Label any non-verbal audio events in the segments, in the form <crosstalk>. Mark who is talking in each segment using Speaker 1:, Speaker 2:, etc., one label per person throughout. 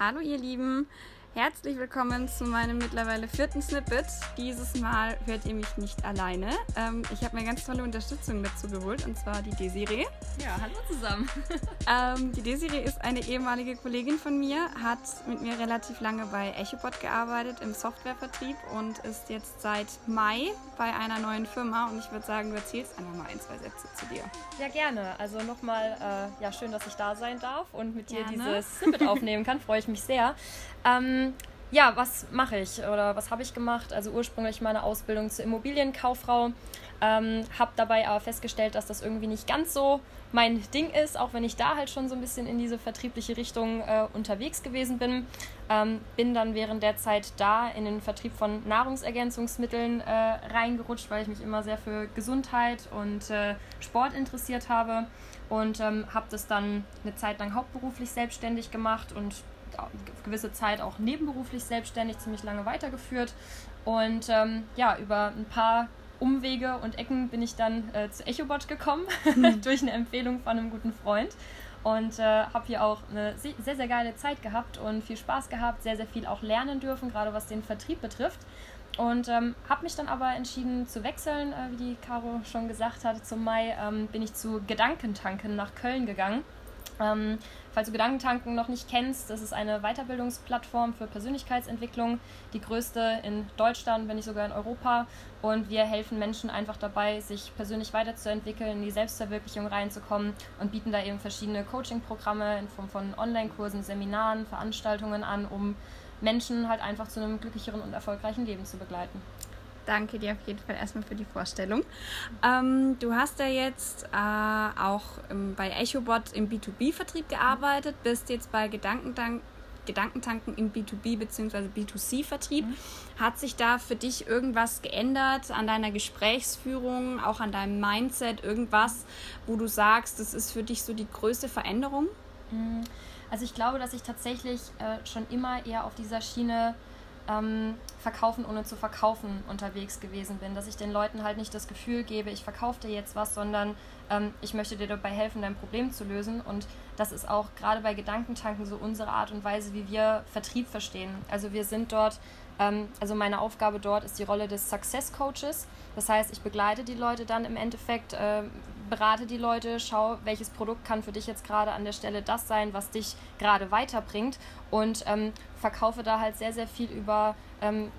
Speaker 1: Hallo ihr Lieben, herzlich willkommen zu meinem mittlerweile vierten Snippet. Dieses Mal hört ihr mich nicht alleine. Ähm, ich habe mir ganz tolle Unterstützung dazu geholt und zwar die Desiree.
Speaker 2: Ja, hallo zusammen. <laughs>
Speaker 1: Ähm, die Desiree ist eine ehemalige Kollegin von mir, hat mit mir relativ lange bei EchoBot gearbeitet im Softwarevertrieb und ist jetzt seit Mai bei einer neuen Firma und ich würde sagen, du erzählst einfach mal ein, zwei Sätze zu dir.
Speaker 2: Ja, gerne. Also nochmal, äh, ja, schön, dass ich da sein darf und mit dir
Speaker 1: Gerne.
Speaker 2: dieses Snippet aufnehmen kann. Freue ich mich sehr. Ähm, ja, was mache ich oder was habe ich gemacht? Also ursprünglich meine Ausbildung zur Immobilienkauffrau. Ähm, habe dabei aber festgestellt, dass das irgendwie nicht ganz so mein Ding ist, auch wenn ich da halt schon so ein bisschen in diese vertriebliche Richtung äh, unterwegs gewesen bin. Ähm, bin dann während der Zeit da in den Vertrieb von Nahrungsergänzungsmitteln äh, reingerutscht, weil ich mich immer sehr für Gesundheit und äh, Sport interessiert habe und ähm, habe das dann eine Zeit lang hauptberuflich selbstständig gemacht und gewisse Zeit auch nebenberuflich selbstständig ziemlich lange weitergeführt und ähm, ja über ein paar Umwege und Ecken bin ich dann äh, zu EchoBot gekommen <laughs> durch eine Empfehlung von einem guten Freund und äh, habe hier auch eine se- sehr, sehr geile Zeit gehabt und viel Spaß gehabt, sehr, sehr viel auch lernen dürfen, gerade was den Vertrieb betrifft. Und ähm, habe mich dann aber entschieden zu wechseln, äh, wie die Caro schon gesagt hat. Zum Mai ähm, bin ich zu Gedankentanken nach Köln gegangen. Ähm, falls du Gedankentanken noch nicht kennst, das ist eine Weiterbildungsplattform für Persönlichkeitsentwicklung, die größte in Deutschland, wenn nicht sogar in Europa. Und wir helfen Menschen einfach dabei, sich persönlich weiterzuentwickeln, in die Selbstverwirklichung reinzukommen und bieten da eben verschiedene Coaching-Programme in Form von Online-Kursen, Seminaren, Veranstaltungen an, um Menschen halt einfach zu einem glücklicheren und erfolgreichen Leben zu begleiten.
Speaker 1: Danke dir auf jeden Fall erstmal für die Vorstellung. Ähm, du hast ja jetzt äh, auch im, bei EchoBot im B2B-Vertrieb gearbeitet, bist jetzt bei Gedankentank, Gedankentanken im B2B bzw. B2C-Vertrieb. Hat sich da für dich irgendwas geändert an deiner Gesprächsführung, auch an deinem Mindset, irgendwas, wo du sagst, das ist für dich so die größte Veränderung?
Speaker 2: Also ich glaube, dass ich tatsächlich äh, schon immer eher auf dieser Schiene ähm, verkaufen ohne zu verkaufen unterwegs gewesen bin. Dass ich den Leuten halt nicht das Gefühl gebe, ich verkaufe dir jetzt was, sondern ähm, ich möchte dir dabei helfen, dein Problem zu lösen. Und das ist auch gerade bei Gedankentanken so unsere Art und Weise, wie wir Vertrieb verstehen. Also wir sind dort, also meine Aufgabe dort ist die Rolle des Success Coaches. Das heißt, ich begleite die Leute dann im Endeffekt, äh, berate die Leute, schau, welches Produkt kann für dich jetzt gerade an der Stelle das sein, was dich gerade weiterbringt und ähm, verkaufe da halt sehr, sehr viel über ähm,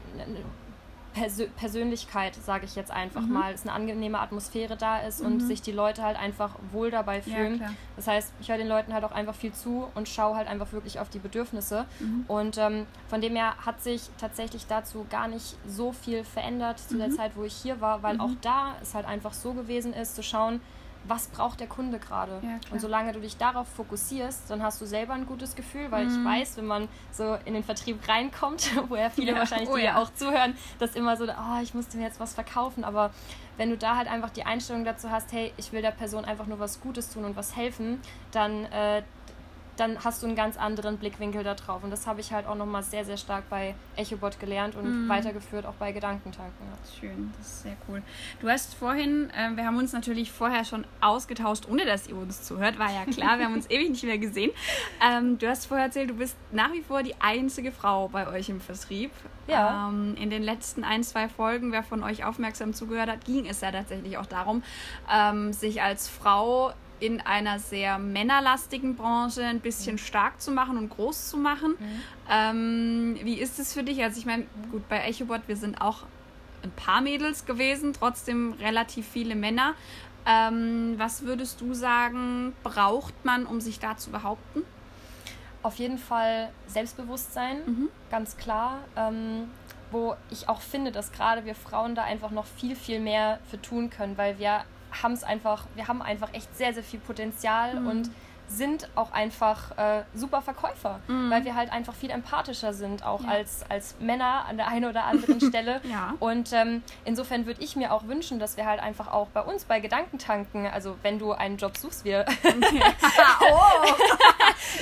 Speaker 2: Persö Persönlichkeit, sage ich jetzt einfach
Speaker 1: Mhm.
Speaker 2: mal, dass eine angenehme Atmosphäre da ist und sich die Leute halt einfach wohl dabei fühlen.
Speaker 1: klar.
Speaker 2: das heißt, ich höre den Leuten halt auch einfach viel zu und schaue halt einfach wirklich auf die Bedürfnisse.
Speaker 1: Mhm.
Speaker 2: Und ähm, von dem her hat sich tatsächlich dazu gar nicht so viel verändert zu der
Speaker 1: Mhm.
Speaker 2: Zeit, wo ich hier war, weil auch da es halt einfach so gewesen ist, zu schauen, was braucht der Kunde gerade.
Speaker 1: Ja,
Speaker 2: und solange du dich darauf fokussierst, dann hast du selber ein gutes Gefühl, weil ich weiß, wenn man so in den Vertrieb reinkommt, <laughs> wo ja viele
Speaker 1: Ja,
Speaker 2: wahrscheinlich,
Speaker 1: oh ja.
Speaker 2: auch zuhören, dass immer so, oh, ich musste mir jetzt was verkaufen, aber wenn du da halt einfach die Einstellung dazu hast, hey, ich will der Person einfach nur was Gutes tun und was helfen, dann, äh, dann hast du einen ganz anderen Blickwinkel da drauf. Und das habe ich halt auch nochmal sehr, sehr stark bei EchoBot gelernt und
Speaker 1: Mhm.
Speaker 2: weitergeführt, auch bei Gedankentanken. Ja.
Speaker 1: Schön, das ist sehr cool. Du hast vorhin, äh, wir haben uns natürlich vorher schon ausgetauscht, ohne dass ihr uns zuhört, war ja klar, wir haben uns <laughs> ewig nicht mehr gesehen. Ähm, du hast vorher erzählt, du bist nach wie vor die einzige Frau bei euch im Vertrieb.
Speaker 2: Ja.
Speaker 1: Ähm, in den letzten ein, zwei Folgen, wer von euch aufmerksam zugehört hat, ging es ja tatsächlich auch darum, ähm, sich als Frau in einer sehr männerlastigen Branche ein bisschen stark zu machen und groß zu machen. Ähm, wie ist es für dich? Also ich meine, gut, bei EchoBot, wir sind auch ein paar Mädels gewesen, trotzdem relativ viele Männer. Ähm, was würdest du sagen, braucht man, um sich da zu behaupten?
Speaker 2: Auf jeden Fall Selbstbewusstsein,
Speaker 1: Mhm.
Speaker 2: ganz klar. Ähm, wo ich auch finde, dass gerade wir Frauen da einfach noch viel, viel mehr für tun können, weil wir haben es einfach, wir haben einfach echt sehr, sehr viel Potenzial
Speaker 1: Mhm.
Speaker 2: und sind auch einfach äh, super Verkäufer, weil wir halt einfach viel empathischer sind, auch
Speaker 1: Ja.
Speaker 2: als, als Männer an der einen oder anderen <laughs> Stelle.
Speaker 1: Ja.
Speaker 2: Und ähm, insofern würde ich mir auch wünschen, dass wir halt einfach auch bei uns bei Gedankentanken, also wenn du einen Job suchst, wir <laughs>
Speaker 1: oh,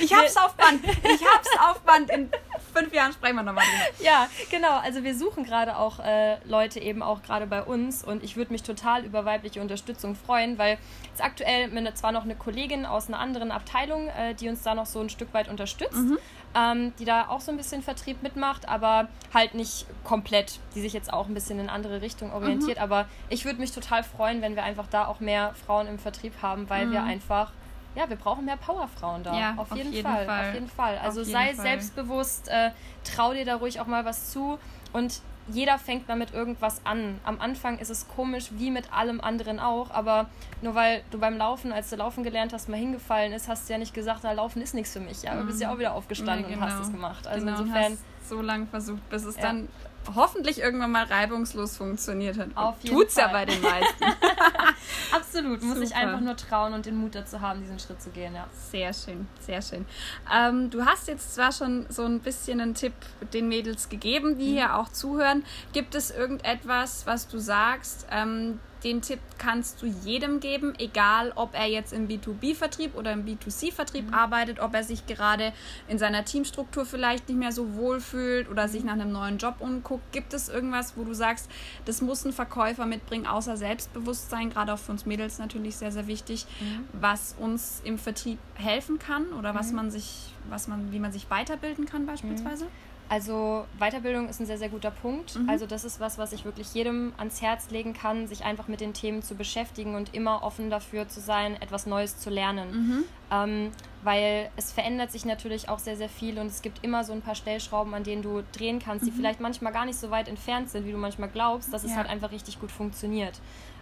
Speaker 1: <laughs> ich hab's auf Band. Ich hab's auf Band in fünf Jahren sprechen wir nochmal drüber.
Speaker 2: Ja, genau. Also wir suchen gerade auch äh, Leute eben auch gerade bei uns und ich würde mich total über weibliche Unterstützung freuen, weil jetzt aktuell mit zwar noch eine Kollegin aus einer anderen Abteilung, äh, die uns da noch so ein Stück weit unterstützt, mhm. ähm, die da auch so ein bisschen Vertrieb mitmacht, aber halt nicht komplett, die sich jetzt auch ein bisschen in andere Richtung orientiert. Mhm. Aber ich würde mich total freuen, wenn wir einfach da auch mehr Frauen im Vertrieb haben, weil mhm. wir einfach ja, wir brauchen mehr Powerfrauen da. Ja, auf, jeden, auf jeden Fall, Fall, Auf jeden Fall. Also jeden sei Fall. selbstbewusst, äh, trau dir da ruhig auch mal was zu und jeder fängt damit irgendwas an. Am Anfang ist es komisch, wie mit allem anderen auch, aber nur weil du beim Laufen, als du Laufen gelernt hast, mal hingefallen ist, hast du ja nicht gesagt, na, Laufen ist nichts für mich. Ja, du bist ja mhm. auch wieder aufgestanden ja, genau. und hast genau. es gemacht.
Speaker 1: Also genau, insofern. so lange versucht, bis es ja. dann hoffentlich irgendwann mal reibungslos funktioniert hat. Auf jeden Tut's Fall. ja bei den meisten. <laughs>
Speaker 2: Absolut, muss ich einfach nur trauen und den Mut dazu haben, diesen Schritt zu gehen, ja.
Speaker 1: Sehr schön, sehr schön. Ähm, du hast jetzt zwar schon so ein bisschen einen Tipp den Mädels gegeben, die mhm. hier auch zuhören. Gibt es irgendetwas, was du sagst, ähm, den Tipp kannst du jedem geben, egal ob er jetzt im B2B-Vertrieb oder im B2C-Vertrieb mhm. arbeitet, ob er sich gerade in seiner Teamstruktur vielleicht nicht mehr so wohl fühlt oder sich nach einem neuen Job umguckt. Gibt es irgendwas, wo du sagst, das muss ein Verkäufer mitbringen, außer Selbstbewusstsein, gerade auch für uns Mädels natürlich sehr, sehr wichtig, mhm. was uns im Vertrieb helfen kann oder was mhm. man sich, was man, wie man sich weiterbilden kann beispielsweise? Mhm.
Speaker 2: Also Weiterbildung ist ein sehr, sehr guter Punkt. Mhm. Also das ist was, was ich wirklich jedem ans Herz legen kann, sich einfach mit den Themen zu beschäftigen und immer offen dafür zu sein, etwas Neues zu lernen. Mhm. Ähm, weil es verändert sich natürlich auch sehr, sehr viel und es gibt immer so ein paar Stellschrauben, an denen du drehen kannst, die mhm. vielleicht manchmal gar nicht so weit entfernt sind, wie du manchmal glaubst, dass ja. es halt einfach richtig gut funktioniert.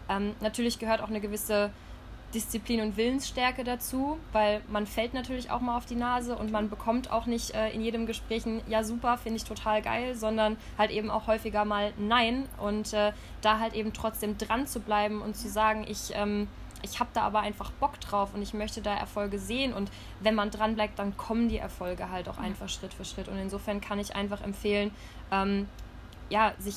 Speaker 2: Ähm, natürlich gehört auch eine gewisse Disziplin und Willensstärke dazu, weil man fällt natürlich auch mal auf die Nase und man bekommt auch nicht äh, in jedem Gespräch ein Ja, super, finde ich total geil, sondern halt eben auch häufiger mal Nein und äh, da halt eben trotzdem dran zu bleiben und zu sagen, ich, ähm, ich habe da aber einfach Bock drauf und ich möchte da Erfolge sehen und wenn man dran bleibt, dann kommen die Erfolge halt auch einfach Schritt für Schritt und insofern kann ich einfach empfehlen, ähm, ja, sich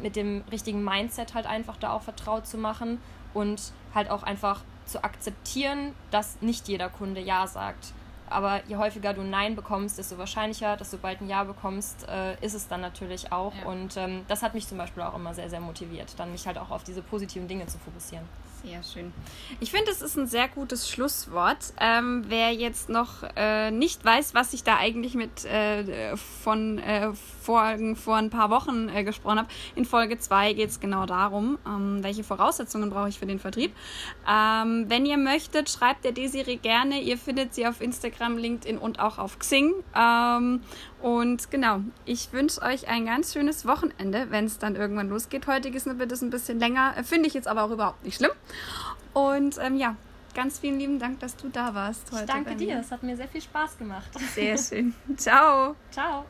Speaker 2: mit dem richtigen Mindset halt einfach da auch vertraut zu machen und halt auch einfach zu akzeptieren, dass nicht jeder Kunde Ja sagt. Aber je häufiger du Nein bekommst, desto wahrscheinlicher, dass du bald ein Ja bekommst, äh, ist es dann natürlich auch. Ja. Und ähm, das hat mich zum Beispiel auch immer sehr, sehr motiviert, dann mich halt auch auf diese positiven Dinge zu fokussieren.
Speaker 1: Sehr schön. Ich finde, es ist ein sehr gutes Schlusswort. Ähm, wer jetzt noch äh, nicht weiß, was ich da eigentlich mit äh, von äh, Folgen vor ein paar Wochen äh, gesprochen habe, in Folge 2 geht es genau darum, ähm, welche Voraussetzungen brauche ich für den Vertrieb. Ähm, wenn ihr möchtet, schreibt der Desiree gerne. Ihr findet sie auf Instagram, LinkedIn und auch auf Xing. Und genau, ich wünsche euch ein ganz schönes Wochenende, wenn es dann irgendwann losgeht. Heutiges wird es ein bisschen länger, äh, finde ich jetzt aber auch überhaupt nicht schlimm. Und ähm, ja, ganz vielen lieben Dank, dass du da warst
Speaker 2: heute. Ich danke dir, es hat mir sehr viel Spaß gemacht.
Speaker 1: Sehr schön. Ciao. <laughs>
Speaker 2: Ciao.